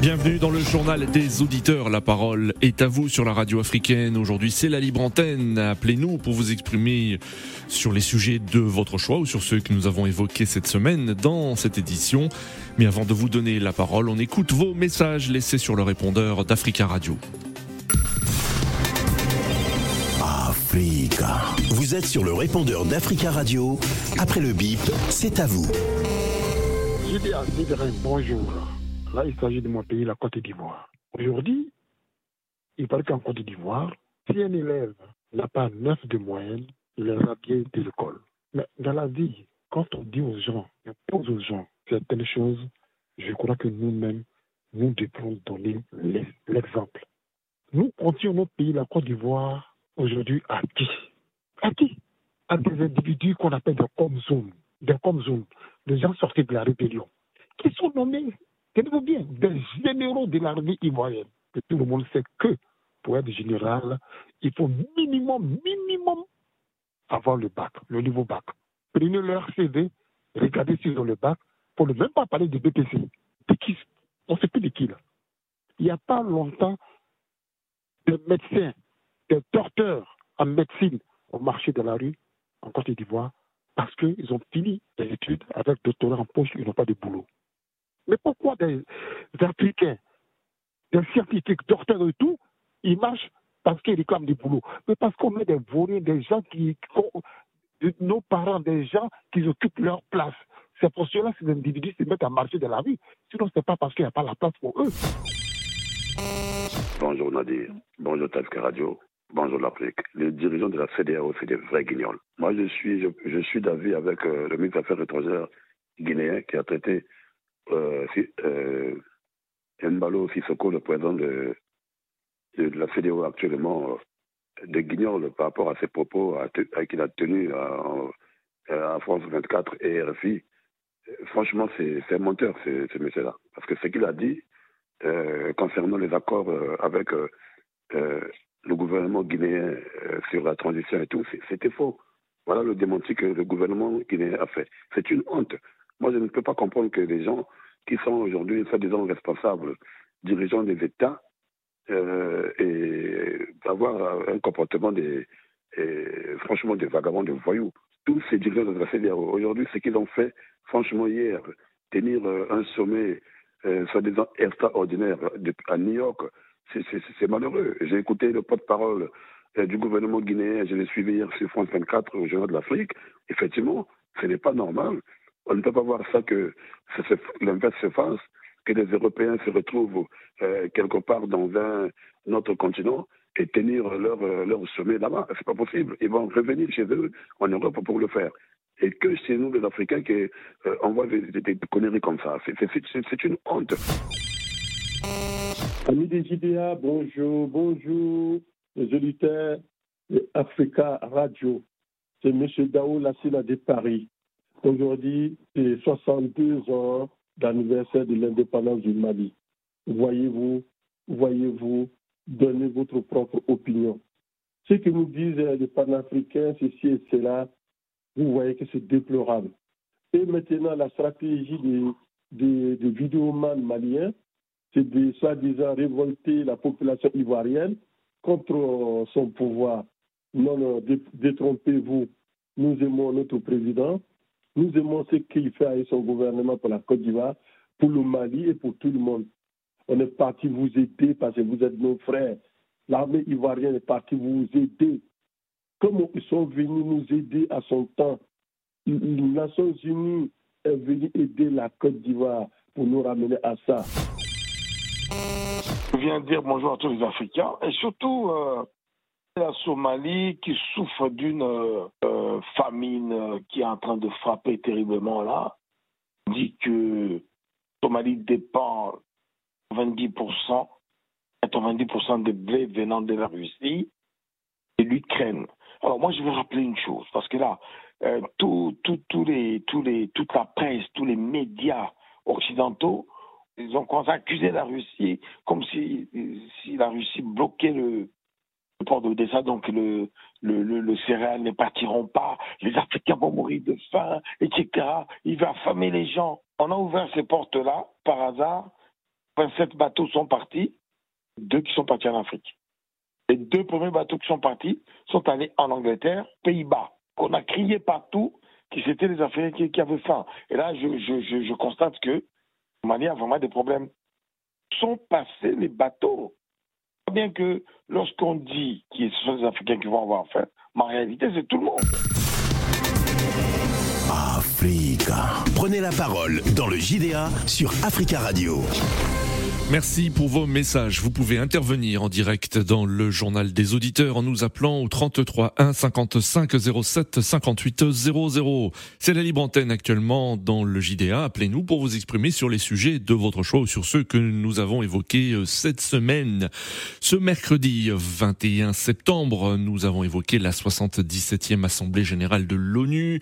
Bienvenue dans le journal des auditeurs. La parole est à vous sur la radio africaine. Aujourd'hui, c'est la libre antenne. Appelez-nous pour vous exprimer sur les sujets de votre choix ou sur ceux que nous avons évoqués cette semaine dans cette édition. Mais avant de vous donner la parole, on écoute vos messages laissés sur le répondeur d'Africa Radio. Africa. Vous êtes sur le répondeur d'Africa Radio. Après le bip, c'est à vous. bonjour. Là, il s'agit de mon pays, la Côte d'Ivoire. Aujourd'hui, il paraît qu'en Côte d'Ivoire, si un élève n'a pas 9 de moyenne, il est radié de l'école. Mais dans la vie, quand on dit aux gens, on pose aux gens certaines choses, je crois que nous-mêmes, nous devons donner l'exemple. Nous comptons notre pays, la Côte d'Ivoire, aujourd'hui à qui? À qui? À des individus qu'on appelle des comzones, des comzones, des gens sortis de la rébellion, qui sont nommés Tenez-vous bien, des généraux de l'armée ivoirienne. Que tout le monde sait que pour être général, il faut minimum, minimum avoir le bac, le niveau bac. Prenez leur CV, regardez sur le bac, pour ne même pas parler de BPC. De qui On ne sait plus de qui là. Il n'y a pas longtemps, des médecins, des docteurs en médecine ont marché dans la rue en Côte d'Ivoire parce qu'ils ont fini les études avec doctorat en poche, ils n'ont pas de boulot. Mais pourquoi des Africains, des scientifiques, docteurs et tout, ils marchent parce qu'ils réclament du boulot? Mais parce qu'on met des vauriens, des gens qui, nos parents, des gens qui occupent leur place. C'est pour cela que ces individus se mettent à marcher de la vie. Sinon, ce n'est pas parce qu'il n'y a pas la place pour eux. Bonjour Nadir, bonjour Tafka Radio, bonjour l'Afrique. Les dirigeants de la CDAO, c'est des vrais guignols. Moi, je suis, je, suis d'avis avec euh, le ministre des Affaires étrangères guinéen qui a traité euh, euh, Mbalo Sissoko, le président de, la CDO actuellement, euh, de Guignol par rapport à ses propos qu'il a tenus à, à, France 24 et RFI. Franchement, c'est menteur, ce, monsieur-là. Parce que ce qu'il a dit euh, concernant les accords euh, avec euh, le gouvernement guinéen sur la transition et tout, c'était faux. Voilà le démenti que le gouvernement guinéen a fait. C'est une honte. Moi, je ne peux pas comprendre que les gens qui sont aujourd'hui soi-disant responsables, dirigeants des États, euh, et d'avoir un comportement des, franchement des vagabonds, des voyous. Tous ces dirigeants de la CDAO, aujourd'hui, ce qu'ils ont fait, franchement, hier, tenir euh, un sommet euh, soi-disant extraordinaire à New York, c'est malheureux. J'ai écouté le porte-parole du gouvernement guinéen, je l'ai suivi hier sur France 24 au Journal de l'Afrique. Effectivement, ce n'est pas normal on ne peut pas voir ça que l'inverse se fasse, que les Européens se retrouvent euh, quelque part dans un, autre continent et tenir leur, euh, leur sommet là-bas. C'est pas possible. Ils vont revenir chez eux en Europe pour le faire. Et que c'est nous, les Africains, qui euh, envoient des, conneries comme ça. C'est une honte. Amis des IDA, bonjour, bonjour, les auditeurs de Africa Radio. C'est M. Daou Lassila de Paris. Aujourd'hui, c'est 62 ans d'anniversaire de l'indépendance du Mali. Voyez-vous, voyez-vous, donnez votre propre opinion. Ce que nous disent les panafricains, ceci et cela, vous voyez que c'est déplorable. Et maintenant, la stratégie des, des, vidéomans maliens, c'est de soi-disant révolter la population ivoirienne contre son pouvoir. Non, non, détrompez-vous. Nous aimons notre président, nous aimons ce qu'il fait avec son gouvernement pour la Côte d'Ivoire, pour le Mali et pour tout le monde. On est parti vous aider parce que vous êtes nos frères. L'armée ivoirienne est partie vous aider. Comme ils sont venus nous aider à son temps, les Nations Unies est venu aider la Côte d'Ivoire pour nous ramener à ça. Je viens dire bonjour à tous les Africains et surtout euh, la Somalie qui souffre d'une euh, euh, famine euh, qui est en train de frapper terriblement là. dit que la Somalie dépend 90%, 90% des blés venant de la Russie et l'Ukraine. Alors moi je veux rappeler une chose, parce que là, tout, tout, les, tous les, toute la presse, tous les médias occidentaux, ils ont commencé à accuser la Russie comme si, si la Russie bloquait le, le port d'Odessa, donc le, le, le, céréal ne partiront pas, les Africains vont mourir de faim, etc. Il va affamer les gens. On a ouvert ces portes-là, par hasard. 27 bateaux sont partis, deux qui sont partis en Afrique. Les deux premiers bateaux qui sont partis sont allés en Angleterre, Pays-Bas. On a crié partout que c'était les Africains qui, avaient faim. Et là, je, je, je, je constate que, de manière vraiment des problèmes, sont passés les bateaux bien que lorsqu'on dit que ce sont les Africains qui vont avoir faim, mais en réalité, c'est tout le monde. Africa. Prenez la parole dans le JDA sur Africa Radio. Merci pour vos messages. Vous pouvez intervenir en direct dans le journal des auditeurs en nous appelant au 33 1 55 07 58 00. C'est la libre antenne actuellement dans le JDA. Appelez-nous pour vous exprimer sur les sujets de votre choix ou sur ceux que nous avons évoqués euh, cette semaine. Ce mercredi 21 septembre, nous avons évoqué la 77e Assemblée générale de l'ONU.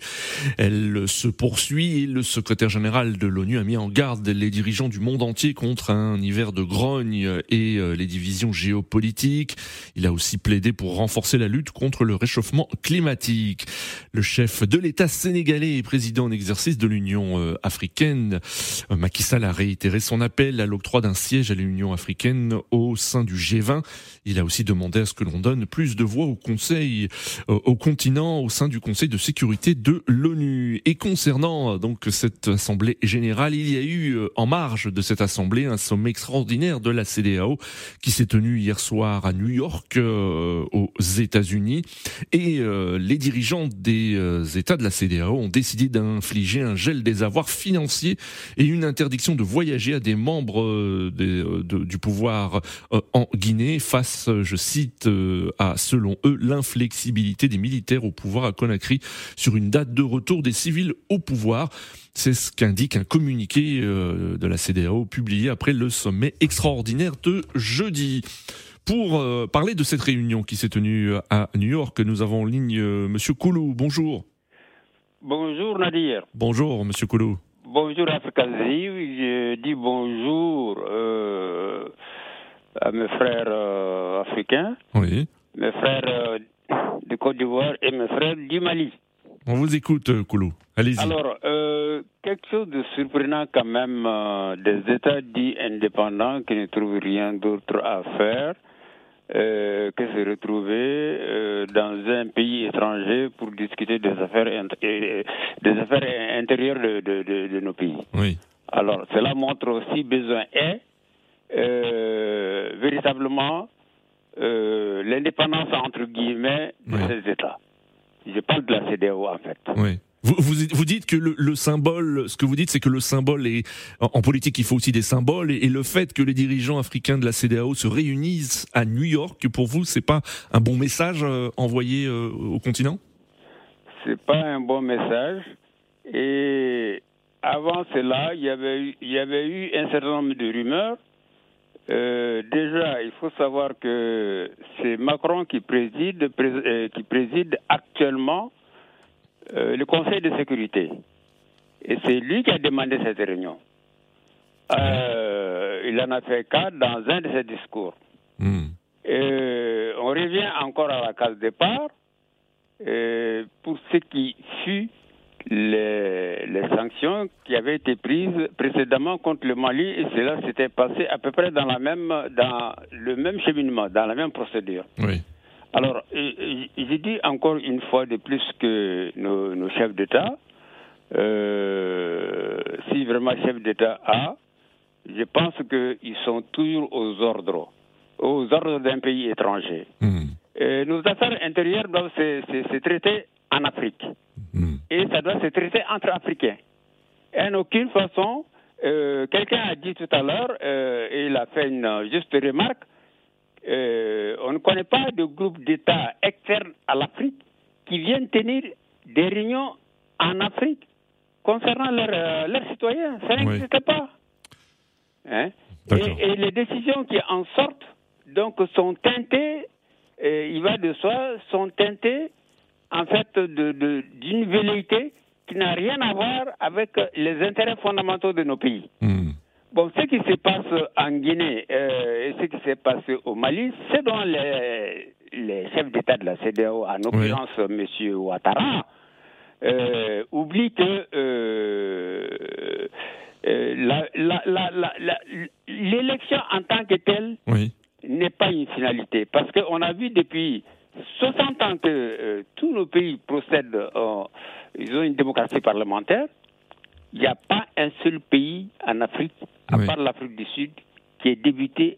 Elle se poursuit et le secrétaire général de l'ONU a mis en garde les dirigeants du monde entier contre un hiver de grogne et euh, les divisions géopolitiques. Il a aussi plaidé pour renforcer la lutte contre le réchauffement climatique. Le chef de l'État sénégalais et président en exercice de l'Union euh, africaine, euh, Macky Sall a réitéré son appel à l'octroi d'un siège à l'Union africaine au sein du G20. Il a aussi demandé à ce que l'on donne plus de voix au Conseil, au continent, au sein du Conseil de sécurité de l'ONU. Et concernant donc cette assemblée générale, il y a eu en marge de cette assemblée un sommet extraordinaire de la CDAO qui s'est tenu hier soir à New York euh, aux États-Unis et euh, les dirigeants des euh, États de la CDAO ont décidé d'infliger un gel des avoirs financiers et une interdiction de voyager à des membres des, de, du pouvoir en Guinée face, je cite, à selon eux l'inflexibilité des militaires au pouvoir à Conakry sur une date de retour des civils au pouvoir. C'est ce qu'indique un communiqué euh, de la CDAO publié après le sommet extraordinaire de jeudi. Pour euh, parler de cette réunion qui s'est tenue à New York, nous avons en ligne euh, Monsieur Koulou. Bonjour. Bonjour Nadir. Bonjour Monsieur Koulou. Bonjour Afrikazi. Je dis bonjour euh, à mes frères africains, Oui. mes frères de Côte d'Ivoire et mes frères du Mali. On vous écoute, Koulou. Allez-y. Alors, euh, quelque chose de surprenant quand même, euh, des États dits indépendants qui ne trouvent rien d'autre à faire euh, que se retrouver dans un pays étranger pour discuter des affaires, des affaires intérieures de, de, de, de nos pays. Oui. Alors, cela montre aussi besoin est véritablement l'indépendance entre guillemets de Oui. ces États. Je parle de la CDAO en fait. Oui. Vous, vous, vous dites que le, le symbole, ce que vous dites, c'est que le symbole est en, en politique, il faut aussi des symboles, et, et le fait que les dirigeants africains de la CDAO se réunissent à New York, pour vous, c'est pas un bon message euh, envoyé euh, au continent? C'est pas un bon message. Et avant cela, il y avait eu, il y avait eu un certain nombre de rumeurs. Euh, déjà, il faut savoir que c'est Macron qui préside, prés- euh, qui préside actuellement euh, le Conseil de sécurité. Et c'est lui qui a demandé cette réunion. Il en a fait cas dans un de ses discours. Hmm. On revient encore à la case départ pour ce qui fut les, les sanctions qui avaient été prises précédemment contre le Mali et cela s'était passé à peu près dans la même dans le même cheminement, dans la même procédure. Oui. Alors, euh, euh, je dis encore une fois de plus que nos, nos chefs d'État, euh, si vraiment chef d'État a, je pense qu'ils sont toujours aux ordres, aux ordres d'un pays étranger. Hmm. Nos affaires intérieures doivent se, se- se traiter en Afrique. Et ça doit se traiter entre Africains. En aucune façon, euh, quelqu'un a dit tout à l'heure, euh, et il a fait une juste remarque, euh, on ne connaît pas de groupe d'États externes à l'Afrique qui viennent tenir des réunions en Afrique concernant leurs citoyens. Ça Oui. n'existe pas. Hein? Et, et les décisions qui en sortent donc sont teintées, il va de soi, sont teintées en fait de- de- d'une velléité qui n'a rien à voir avec les intérêts fondamentaux de nos pays. Hmm. Bon, ce qui se passe en Guinée euh, et ce qui s'est passé au Mali, c'est dont les, les chefs d'État de la CDAO, en l'occurrence M. Ouattara, euh, oublient que euh, euh, l'élection en tant que telle Oui. n'est pas une finalité. Parce qu'on a vu depuis 60 ans que euh, tous nos pays procèdent, euh, ils ont une démocratie parlementaire. Il n'y a pas un seul pays en Afrique, à Oui. part l'Afrique du Sud, qui est débuté,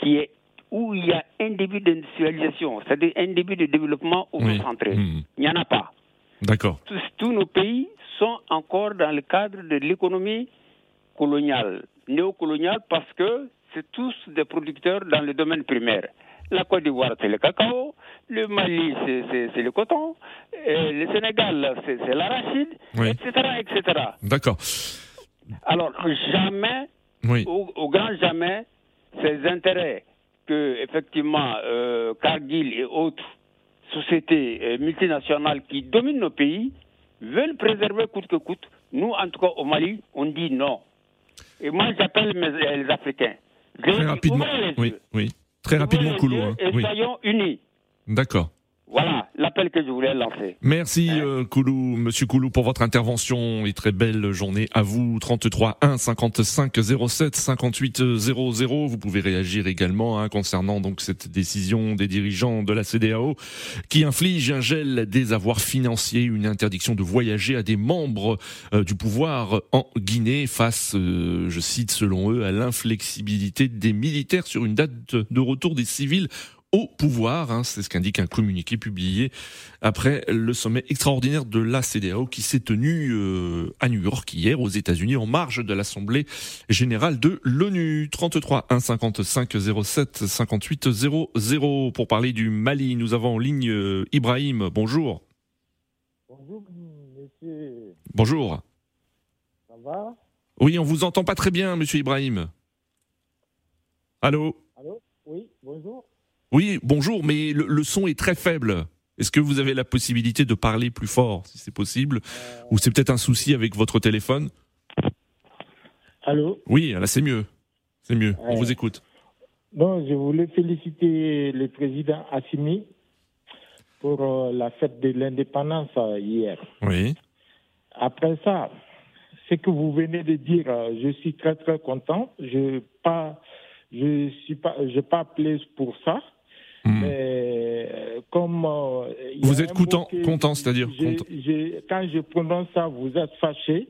qui est où il y a un début d'industrialisation, c'est-à-dire un début de développement Oui. centré. Hmm. Il n'y en a pas. D'accord. Tous, tous nos pays sont encore dans le cadre de l'économie coloniale, néocoloniale, parce que c'est tous des producteurs dans le domaine primaire. La Côte d'Ivoire, c'est le cacao, le Mali, c'est- le coton, et le Sénégal, c'est l'arachide, Oui. etc., etc. D'accord. Alors, jamais, Oui. au, au grand jamais, ces intérêts que, effectivement, euh, Cargill et autres sociétés euh, multinationales qui dominent nos pays veulent préserver coûte que coûte. Nous, en tout cas, au Mali, on dit non. Et moi, j'appelle les Africains. Très rapidement. les Oui. Oui. Très rapidement, yeux hein. Oui. soyons unis. D'accord. Voilà l'appel que je voulais lancer. Merci euh, Koulou, Monsieur Koulou, pour votre intervention et très belle journée à vous. 33 1 55 07 58 00. Vous pouvez réagir également hein, concernant donc cette décision des dirigeants de la CDAO qui inflige un gel des avoirs financiers, une interdiction de voyager à des membres euh, du pouvoir en Guinée face, euh, je cite selon eux, à l'inflexibilité des militaires sur une date de retour des civils au pouvoir. hein, c'est ce qu'indique un communiqué publié après le sommet extraordinaire de la CDAO qui s'est tenu euh, à New York hier aux États-Unis en marge de l'Assemblée générale de l'ONU. 33 1 55 07 58 00 pour parler du Mali. Nous avons en ligne euh, Ibrahim. Bonjour. Bonjour, monsieur. Bonjour. Ça va? Oui, on vous entend pas très bien, Monsieur Ibrahim. Allô? Allô? Oui, bonjour. Oui, bonjour, mais le, le son est très faible. Est-ce que vous avez la possibilité de parler plus fort, si c'est possible? Ou c'est peut-être un souci avec votre téléphone? Allô? Oui, là c'est mieux. C'est mieux. On vous écoute. Non, je voulais féliciter le président Assimi pour euh, la fête de l'indépendance euh, hier. Oui. Après ça, ce que vous venez de dire, euh, je suis très très content. Je pas, je suis pas, je pas appelé pour ça. Hmm. Euh, comme euh, Vous êtes content, content, c'est-à-dire quand je prononce ça, vous êtes fâché.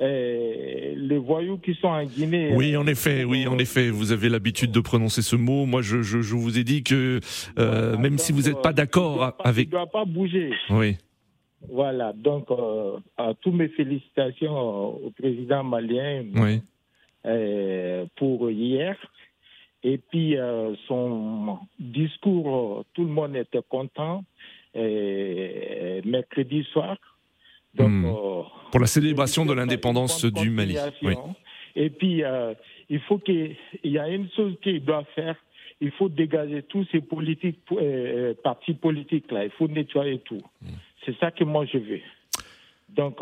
Euh, les voyous qui sont en Guinée. Oui, en effet, oui, en effet, vous avez l'habitude de prononcer ce mot. Moi, je, je, je vous ai dit que voilà, même si vous n'êtes pas d'accord avec, Il ne doit pas bouger. oui, Voilà, donc, à tous mes félicitations au président malien oui, pour hier. Et puis, euh, son discours, tout le monde était content. euh, mercredi soir. Donc, Hmm. euh, pour la célébration de l'indépendance du Mali. Oui. Et puis, euh, il faut qu'il il y a une chose qu'il doit faire. Il faut dégager tous ces politiques, euh, partis politiques là. Il faut nettoyer tout. Hmm. C'est ça que moi je veux. Donc,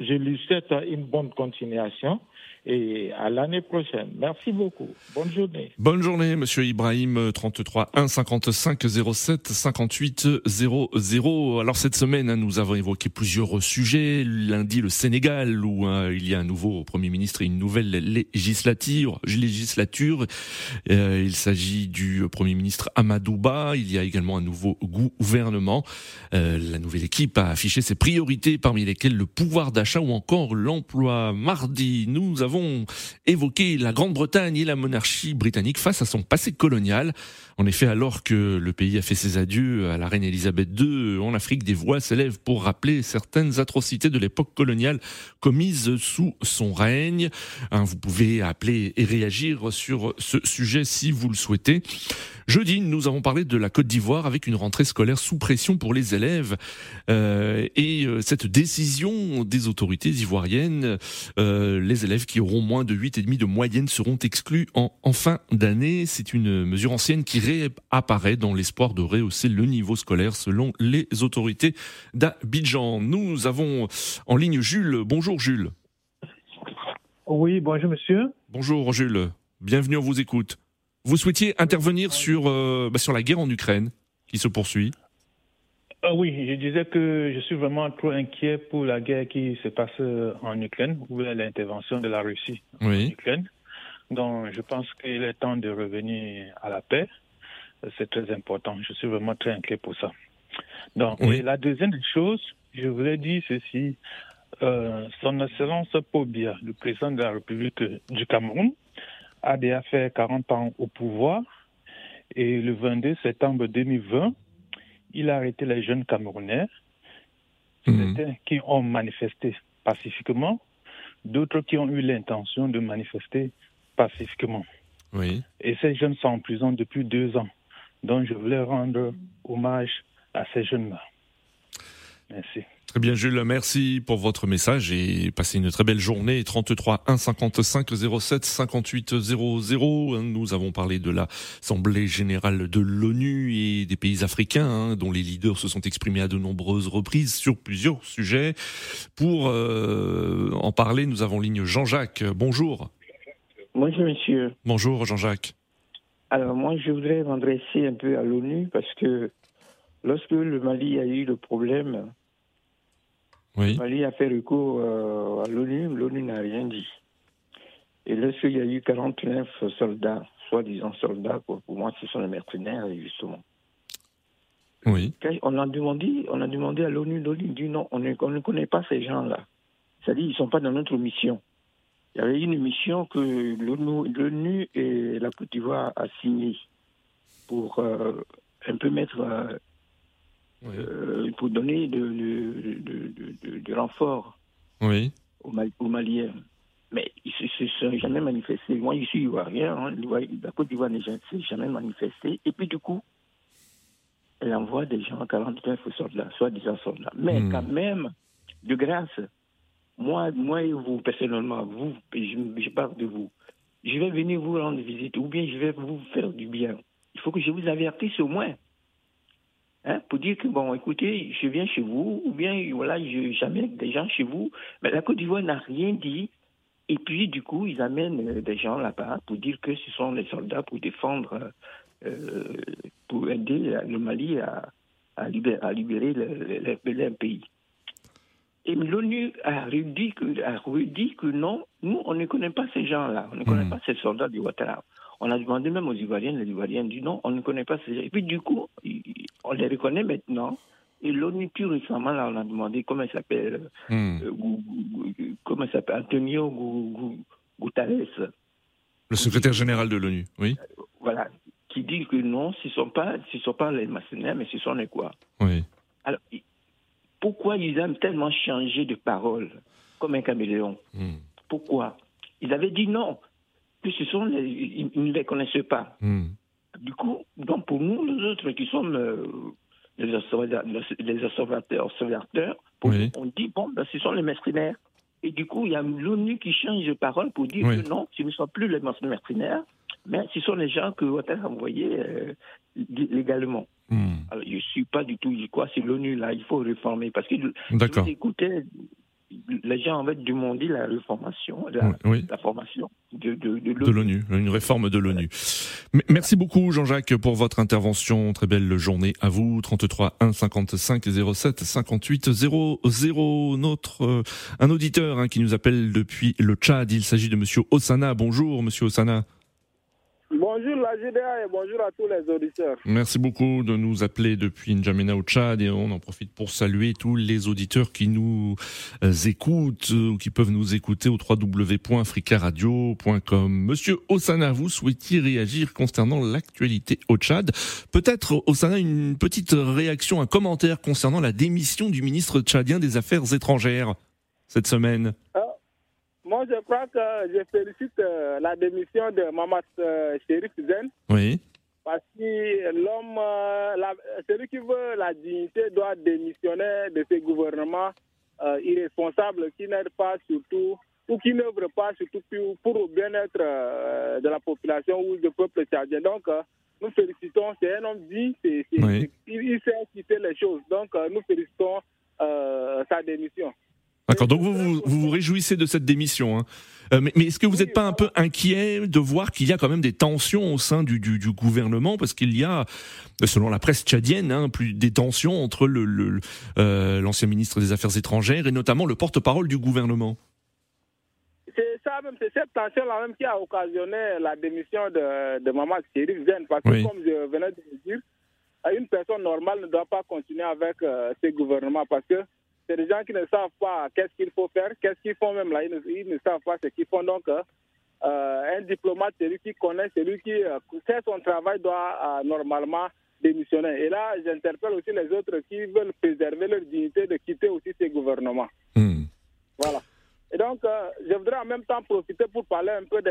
je lui souhaite une bonne continuation et à l'année prochaine. Merci beaucoup. Bonne journée. Bonne journée, monsieur Ibrahim, 33 1 55 07 58 00. Alors cette semaine, nous avons évoqué plusieurs sujets. Lundi, le Sénégal, où hein, il y a un nouveau Premier ministre et une nouvelle législature. législature. Euh, il s'agit du Premier ministre Amadouba. Il y a également un nouveau gouvernement. Euh, la nouvelle équipe a affiché ses priorités, parmi lesquelles le pouvoir d'achat ou encore l'emploi. Mardi, nous avons évoqué la Grande-Bretagne et la monarchie britannique face à son passé colonial. En effet, alors que le pays a fait ses adieux à la reine Elisabeth II en Afrique, des voix s'élèvent pour rappeler certaines atrocités de l'époque coloniale commises sous son règne. Hein, vous pouvez appeler et réagir sur ce sujet si vous le souhaitez. Jeudi, nous avons parlé de la Côte d'Ivoire avec une rentrée scolaire sous pression pour les élèves euh, et euh, cette décision des autorités ivoiriennes, euh, les élèves qui auront moins de 8,5 de moyenne seront exclus en, en fin d'année. C'est une mesure ancienne qui réapparaît dans l'espoir de rehausser le niveau scolaire selon les autorités d'Abidjan. Nous avons en ligne Jules. Bonjour Jules. Oui, bonjour monsieur. Bonjour Jules. Bienvenue, on vous écoute. Vous souhaitiez intervenir sur, euh, bah, sur la guerre en Ukraine qui se poursuit Ah oui, je disais que je suis vraiment trop inquiet pour la guerre qui se passe euh, en Ukraine, ou l'intervention de la Russie en Ukraine. Donc je pense qu'il est temps de revenir à la paix. C'est très important. Je suis vraiment très inquiet pour ça. Donc, et la deuxième chose, je voulais dire ceci. Euh, son Excellence Pobia, le président de la République du Cameroun, a déjà fait 40 ans au pouvoir et le 22 septembre 2020, il a arrêté les jeunes Camerounais qui ont manifesté pacifiquement, d'autres qui ont eu l'intention de manifester pacifiquement. Oui. Et ces jeunes sont en prison depuis deux ans. Donc je voulais rendre hommage à ces jeunes-là. Merci. Très bien, Jules, merci pour votre message et passez une très belle journée. 33 1 55 07 58 00. Nous avons parlé de l'Assemblée générale de l'ONU et des pays africains, hein, dont les leaders se sont exprimés à de nombreuses reprises sur plusieurs sujets. Pour euh, en parler, nous avons ligne Jean-Jacques. Bonjour. Bonjour, monsieur. Bonjour, Jean-Jacques. Alors, moi, je voudrais m'adresser un peu à l'ONU parce que lorsque le Mali a eu le problème, oui. Mali a fait recours euh, à l'ONU, l'ONU n'a rien dit. Et lorsqu'il y a eu 49 soldats, soi-disant soldats, pour, pour, moi, ce sont les mercenaires, justement. Oui. On a demandé, on a demandé à l'ONU, l'ONU dit non, on ne, on ne connaît pas ces gens-là. C'est-à-dire, ils ne sont pas dans notre mission. Il y avait une mission que l'ONU et la Côte d'Ivoire a signée pour euh, un peu mettre, euh, oui. euh, pour donner de, de, de, de renfort oui. aux, Mal aux, Maliens. Mais ils ne se sont jamais manifestés. Moi, je suis ivoirien, hein, la Côte d'Ivoire ne s'est jamais manifestée. Et puis, du coup, elle envoie des gens, 49 soldats, soi-disant soldats. Mais mmh. quand même, de grâce, moi, moi et vous, personnellement, vous, je, je, parle de vous, je vais venir vous rendre visite ou bien je vais vous faire du bien. Il faut que je vous avertisse au moins. Hein, pour dire que, bon, écoutez, je viens chez vous, ou bien, voilà, j'amène des gens chez vous. Mais la Côte d'Ivoire n'a rien dit. Et puis, du coup, ils amènent des gens là-bas pour dire que ce sont les soldats pour défendre, euh, pour aider le Mali à, à libérer, à libérer le, le, le, le pays. Et l'ONU a redit que, a redit que non, nous, on ne connaît pas ces gens-là, on ne connaît mmh. pas ces soldats du Ouattara. On a demandé même aux Ivoiriens, les Ivoiriens disent non, on ne connaît pas ces gens. Et puis du coup, on les reconnaît maintenant. Et l'ONU, plus récemment, là, on a demandé comment il s'appelle, mmh. euh, comment il s'appelle, Antonio Guterres. Le secrétaire général de l'ONU, oui. Euh, voilà, qui dit que non, ce ne sont, pas, ce sont pas les mercenaires, mais ce sont les quoi. Oui. Alors, pourquoi ils aiment tellement changer de parole comme un caméléon? Mmh. Pourquoi? Ils avaient dit non, ce sont les, ils, ils, ne les connaissaient pas. Mmh. Du coup, donc pour nous, les autres qui sommes euh, les, observateurs, les observateurs, observateurs oui. on dit bon, ben, ce sont les mercenaires. Et du coup, il y a l'ONU qui change de parole pour dire oui. que non, ce ne sont plus les mercenaires, mais ce sont les gens que Ouattara a envoyés euh, légalement. Mmh. Alors, je ne suis pas du tout, je crois, c'est l'ONU là, il faut réformer. Parce que vous les gens en fait demander la réformation, la, oui. la formation de, de, de l'ONU. Une réforme de l'ONU. Merci beaucoup Jean-Jacques pour votre intervention. Très belle journée à vous. 33 1 55 07 58 00. Notre, euh, un auditeur hein, qui nous appelle depuis le Tchad. Il s'agit de Monsieur Osana. Bonjour Monsieur Osana. Bonjour la GDA et bonjour à tous les auditeurs. Merci beaucoup de nous appeler depuis N'Djamena au Tchad et on en profite pour saluer tous les auditeurs qui nous écoutent ou qui peuvent nous écouter au www.africaradio.com. Monsieur Osana, vous souhaitiez réagir concernant l'actualité au Tchad. Peut-être, Osana, une petite réaction, un commentaire concernant la démission du ministre tchadien des Affaires étrangères cette semaine. Ah. Moi, je crois que je félicite euh, la démission de Mamas euh, Chérif Zen. Oui. Parce que l'homme, euh, celui qui veut la dignité doit démissionner de ce gouvernement euh, irresponsable qui n'aide pas surtout ou qui n'œuvre pas surtout pour, le bien-être euh, de la population ou du peuple tchadien. Donc, nous félicitons, c'est un homme dit, il, sait quitter les choses. Donc, nous félicitons sa démission. D'accord, donc vous, vous vous, réjouissez de cette démission. Hein. Euh, mais, mais est-ce que vous n'êtes pas un peu inquiet de voir qu'il y a quand même des tensions au sein du, du, du gouvernement? Parce qu'il y a, selon la presse tchadienne, hein, plus des tensions entre le, le, euh, l'ancien ministre des Affaires étrangères et notamment le porte-parole du gouvernement. C'est ça même, c'est cette tension-là même qui a occasionné la démission de, de Maman Chérif Zen. Parce que comme je venais de le dire, une personne normale ne doit pas continuer avec euh, ce gouvernement parce que c'est des gens qui ne savent pas qu'est-ce qu'il faut faire, qu'est-ce qu'ils font même là, ils ne, savent pas ce qu'ils font. Donc, euh, un diplomate, celui qui connaît, celui qui euh, fait son travail doit euh, normalement démissionner. Et là, j'interpelle aussi les autres qui veulent préserver leur dignité de quitter aussi ces gouvernements. Hmm. Voilà. Et donc, je voudrais en même temps profiter pour parler un peu de,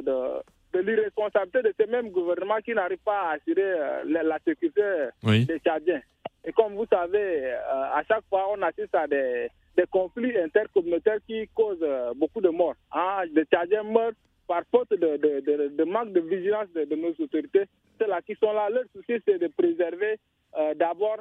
de, de, l'irresponsabilité de ces mêmes gouvernements qui n'arrivent pas à assurer la, sécurité des Tchadiens. Et comme vous savez, euh, à chaque fois, on assiste à des, des conflits intercommunautaires qui causent euh, beaucoup de morts. Hein. Des Tchadiens meurent par faute de, de, de, manque de vigilance de, nos autorités. C'est là qui sont là. Leur souci, c'est de préserver euh, d'abord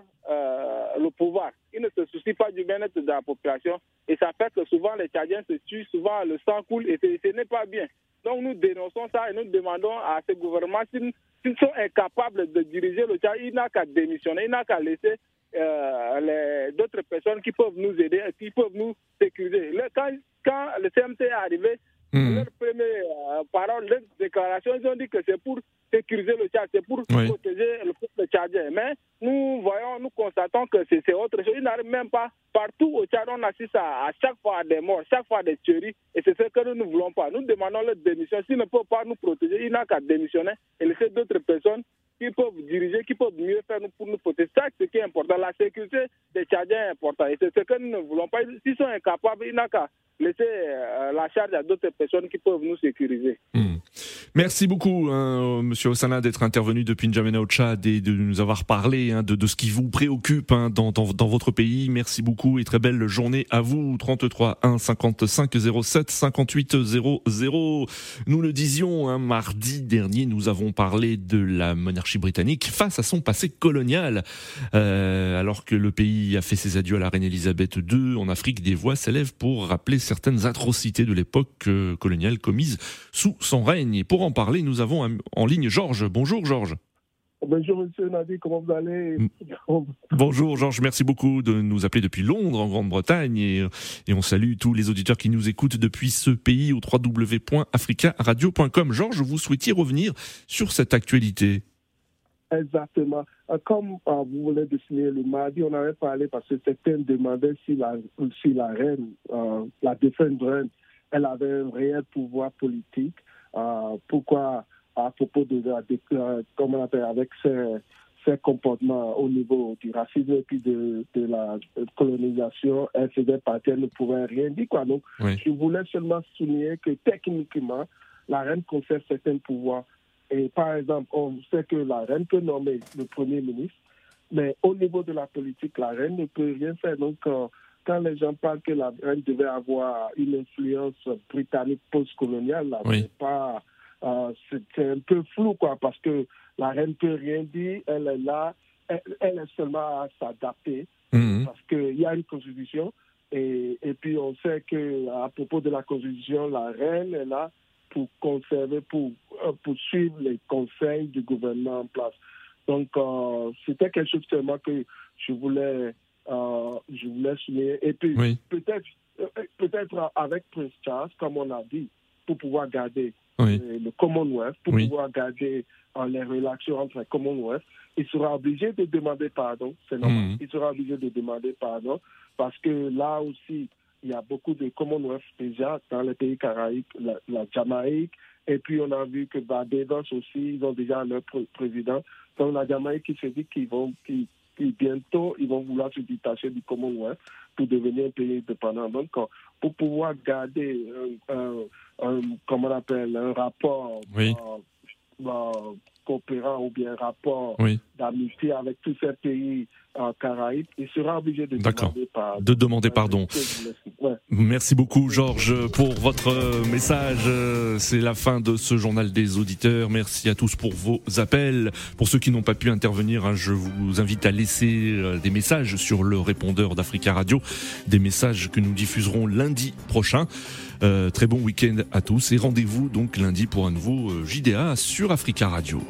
le pouvoir. Ils ne se soucient pas du bien-être de la population. Et ça fait que souvent, les Tchadiens se tuent, souvent le sang coule et ce n'est pas bien. Donc nous dénonçons ça et nous demandons à ce gouvernement s'ils sont incapables de diriger le Tchad, il n'a qu'à démissionner, il n'a qu'à laisser euh, d'autres personnes qui peuvent nous aider, qui peuvent nous sécuriser. quand, quand le CMT est arrivé, Mmh. Leur première euh, parole, leur déclaration, ils ont dit que c'est pour sécuriser le Tchad, c'est pour protéger le peuple tchadien. Mais nous voyons, nous constatons que c'est autre chose. Ils n'arrivent même pas. Partout au Tchad, on assiste à, à, chaque fois à des morts, chaque fois à des tueries. Et c'est ce que nous ne voulons pas. Nous demandons leur démission. S'ils ne peuvent pas nous protéger, ils n'ont qu'à démissionner et laisser d'autres personnes qui peuvent diriger, qui peuvent mieux faire pour nous protéger. Ça, c'est ce qui est important. La sécurité des Tchadiens est importante. Et c'est ce que nous ne voulons pas. S'ils sont incapables, ils n'ont qu'à laisser euh, la charge à d'autres personnes qui peuvent nous sécuriser. Hmm. Merci beaucoup, hein, Monsieur Osana, d'être intervenu depuis N'Djamena au Tchad et de nous avoir parlé hein, de, de, ce qui vous préoccupe hein, dans, dans, dans, votre pays. Merci beaucoup et très belle journée à vous. 33 1 55 07 58 00. Nous le disions, hein, mardi dernier, nous avons parlé de la monarchie britannique face à son passé colonial. Euh, alors que le pays a fait ses adieux à la reine Elisabeth II, en Afrique, des voix s'élèvent pour rappeler certaines atrocités de l'époque euh, coloniale commises sous son règne. Et pour en parler, nous avons en ligne Georges. Bonjour Georges. Bonjour Monsieur Nadi, comment vous allez? Bonjour Georges, merci beaucoup de nous appeler depuis Londres en Grande-Bretagne et, et, on salue tous les auditeurs qui nous écoutent depuis ce pays au www.africaradio.com. Georges, vous souhaitiez revenir sur cette actualité Exactement. Euh, comme euh, vous voulez dessiner le mardi, on avait parlé parce que certains demandaient si la, si la reine, euh, la défunte reine, elle avait un réel pouvoir politique. Pourquoi, à propos de la, comment on appelle, avec ses, ses, comportements au niveau du racisme et puis de, de la colonisation, elle faisait partie, elle ne pouvait rien dire. Quoi. Donc, je voulais seulement souligner que techniquement, la reine conserve certains pouvoirs et par exemple, on sait que la reine peut nommer le Premier ministre, mais au niveau de la politique, la reine ne peut rien faire. Donc, euh, quand les gens parlent que la reine devait avoir une influence britannique post-coloniale, pas, euh, c'est un peu flou, quoi, parce que la reine peut rien dire, elle est là, elle, est seulement à s'adapter, mhm. parce qu'il y a une constitution, et, et puis on sait que à propos de la constitution, la reine est là pour conserver, pour, euh, pour suivre les conseils du gouvernement en place. Donc, euh, c'était quelque chose seulement que je voulais, euh, je voulais souligner. Et puis, peut-être peut-être avec Prince Charles, comme on a dit, pour pouvoir garder le Commonwealth, pour pouvoir garder les relations entre le Commonwealth, il sera obligé de demander pardon, c'est normal. Hmm. Il sera obligé de demander pardon parce que là aussi, il y a beaucoup de Commonwealth déjà dans les pays caraïbes, la, Jamaïque, et puis on a vu que Barbados aussi, ils ont déjà leur président. Donc la Jamaïque qui se dit qu'ils vont, qui, bientôt, ils vont vouloir se détacher du Commonwealth pour devenir un pays indépendant. Donc pour pouvoir garder un, comment on appelle, un rapport euh, euh, coopérant ou bien rapport d'amitié avec tous ces pays en Caraïbes, il sera obligé de demander pardon. De demander pardon. Merci beaucoup, Georges, pour votre message. C'est la fin de ce journal des auditeurs. Merci à tous pour vos appels. Pour ceux qui n'ont pas pu intervenir, hein, je vous invite à laisser euh, des messages sur le répondeur d'Africa Radio, des messages que nous diffuserons lundi prochain. Euh, très bon week-end à tous et rendez-vous donc lundi pour un nouveau euh, JDA sur Africa Radio.